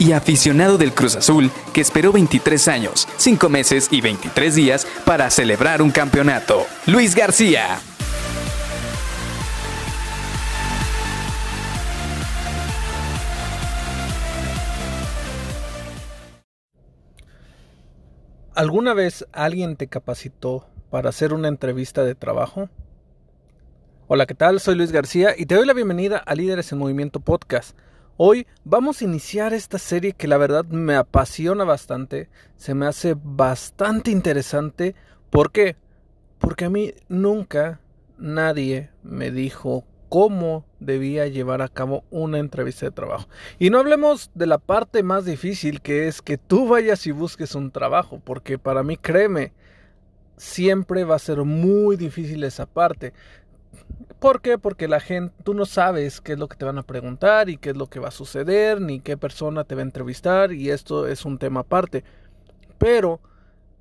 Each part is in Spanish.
y aficionado del Cruz Azul que esperó 23 años, 5 meses y 23 días para celebrar un campeonato. Luis García. ¿Alguna vez alguien te capacitó para hacer una entrevista de trabajo? Hola, ¿qué tal? Soy Luis García y te doy la bienvenida a Líderes en Movimiento Podcast. Hoy vamos a iniciar esta serie que la verdad me apasiona bastante, se me hace bastante interesante. ¿Por qué? Porque a mí nunca nadie me dijo cómo debía llevar a cabo una entrevista de trabajo. Y no hablemos de la parte más difícil que es que tú vayas y busques un trabajo, porque para mí créeme, siempre va a ser muy difícil esa parte. ¿Por qué? Porque la gente, tú no sabes qué es lo que te van a preguntar y qué es lo que va a suceder, ni qué persona te va a entrevistar, y esto es un tema aparte. Pero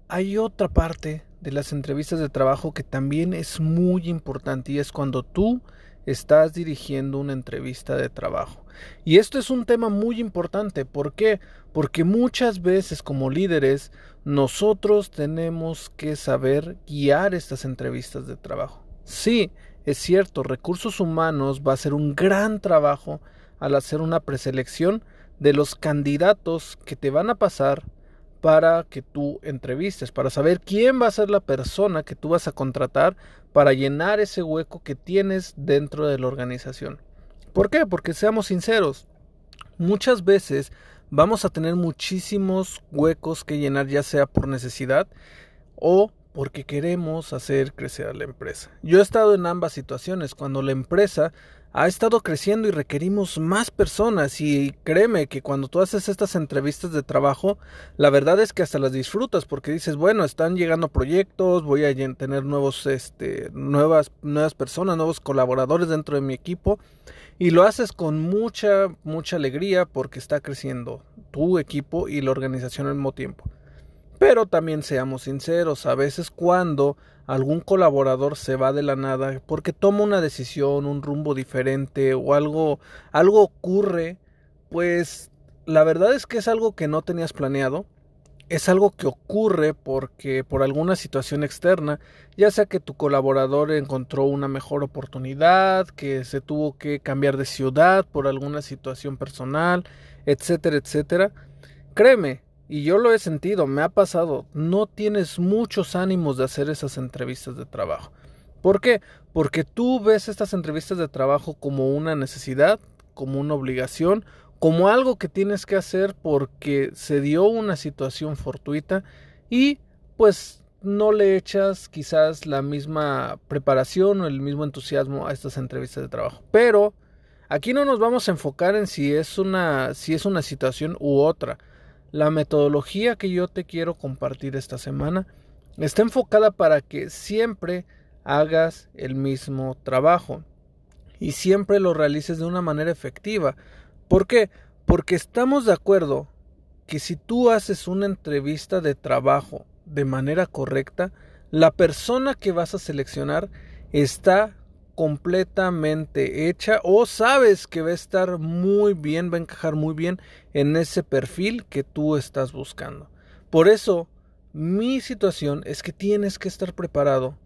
hay otra parte de las entrevistas de trabajo que también es muy importante y es cuando tú estás dirigiendo una entrevista de trabajo. Y esto es un tema muy importante. ¿Por qué? Porque muchas veces como líderes nosotros tenemos que saber guiar estas entrevistas de trabajo. Sí, es cierto, recursos humanos va a hacer un gran trabajo al hacer una preselección de los candidatos que te van a pasar para que tú entrevistes, para saber quién va a ser la persona que tú vas a contratar para llenar ese hueco que tienes dentro de la organización. ¿Por qué? Porque seamos sinceros, muchas veces vamos a tener muchísimos huecos que llenar ya sea por necesidad o porque queremos hacer crecer a la empresa. Yo he estado en ambas situaciones, cuando la empresa ha estado creciendo y requerimos más personas y créeme que cuando tú haces estas entrevistas de trabajo, la verdad es que hasta las disfrutas porque dices, bueno, están llegando proyectos, voy a tener nuevos este nuevas nuevas personas, nuevos colaboradores dentro de mi equipo y lo haces con mucha mucha alegría porque está creciendo tu equipo y la organización al mismo tiempo. Pero también seamos sinceros, a veces cuando algún colaborador se va de la nada porque toma una decisión, un rumbo diferente o algo algo ocurre, pues la verdad es que es algo que no tenías planeado, es algo que ocurre porque por alguna situación externa, ya sea que tu colaborador encontró una mejor oportunidad, que se tuvo que cambiar de ciudad por alguna situación personal, etcétera, etcétera. Créeme, y yo lo he sentido, me ha pasado, no tienes muchos ánimos de hacer esas entrevistas de trabajo. ¿Por qué? Porque tú ves estas entrevistas de trabajo como una necesidad, como una obligación, como algo que tienes que hacer porque se dio una situación fortuita y pues no le echas quizás la misma preparación o el mismo entusiasmo a estas entrevistas de trabajo. Pero aquí no nos vamos a enfocar en si es una si es una situación u otra. La metodología que yo te quiero compartir esta semana está enfocada para que siempre hagas el mismo trabajo y siempre lo realices de una manera efectiva. ¿Por qué? Porque estamos de acuerdo que si tú haces una entrevista de trabajo de manera correcta, la persona que vas a seleccionar está completamente hecha o sabes que va a estar muy bien, va a encajar muy bien en ese perfil que tú estás buscando. Por eso, mi situación es que tienes que estar preparado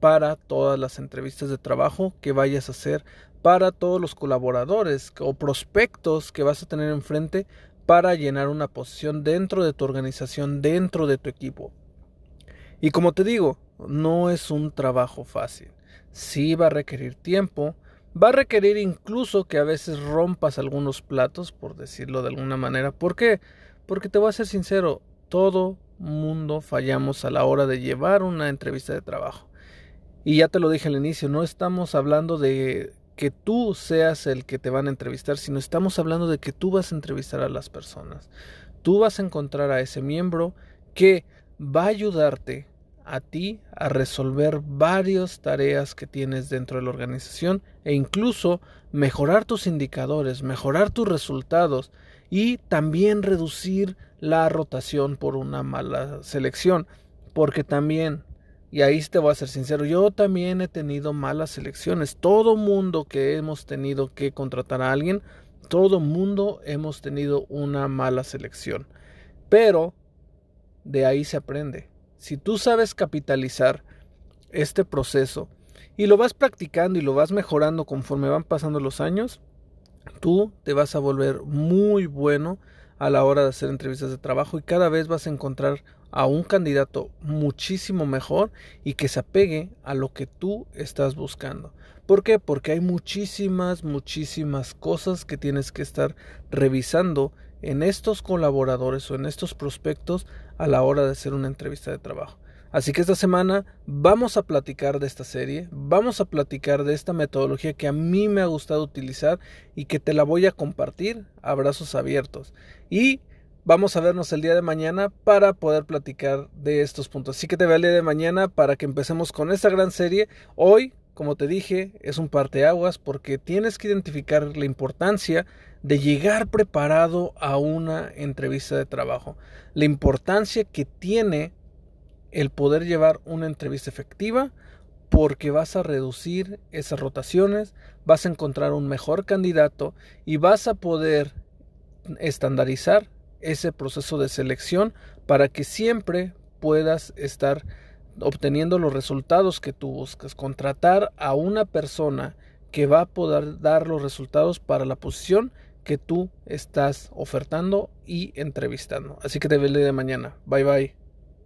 para todas las entrevistas de trabajo que vayas a hacer, para todos los colaboradores o prospectos que vas a tener enfrente para llenar una posición dentro de tu organización, dentro de tu equipo. Y como te digo, no es un trabajo fácil sí va a requerir tiempo, va a requerir incluso que a veces rompas algunos platos, por decirlo de alguna manera. ¿Por qué? Porque te voy a ser sincero, todo mundo fallamos a la hora de llevar una entrevista de trabajo. Y ya te lo dije al inicio, no estamos hablando de que tú seas el que te van a entrevistar, sino estamos hablando de que tú vas a entrevistar a las personas. Tú vas a encontrar a ese miembro que va a ayudarte a ti a resolver varias tareas que tienes dentro de la organización e incluso mejorar tus indicadores, mejorar tus resultados y también reducir la rotación por una mala selección. Porque también, y ahí te voy a ser sincero, yo también he tenido malas selecciones. Todo mundo que hemos tenido que contratar a alguien, todo mundo hemos tenido una mala selección. Pero de ahí se aprende. Si tú sabes capitalizar este proceso y lo vas practicando y lo vas mejorando conforme van pasando los años, tú te vas a volver muy bueno a la hora de hacer entrevistas de trabajo y cada vez vas a encontrar a un candidato muchísimo mejor y que se apegue a lo que tú estás buscando. ¿Por qué? Porque hay muchísimas, muchísimas cosas que tienes que estar revisando en estos colaboradores o en estos prospectos a la hora de hacer una entrevista de trabajo. Así que esta semana vamos a platicar de esta serie, vamos a platicar de esta metodología que a mí me ha gustado utilizar y que te la voy a compartir a brazos abiertos. Y vamos a vernos el día de mañana para poder platicar de estos puntos. Así que te veo el día de mañana para que empecemos con esta gran serie. Hoy, como te dije, es un parteaguas porque tienes que identificar la importancia de llegar preparado a una entrevista de trabajo. La importancia que tiene el poder llevar una entrevista efectiva porque vas a reducir esas rotaciones, vas a encontrar un mejor candidato y vas a poder estandarizar ese proceso de selección para que siempre puedas estar obteniendo los resultados que tú buscas. Contratar a una persona que va a poder dar los resultados para la posición que tú estás ofertando y entrevistando. Así que te veo de mañana. Bye bye.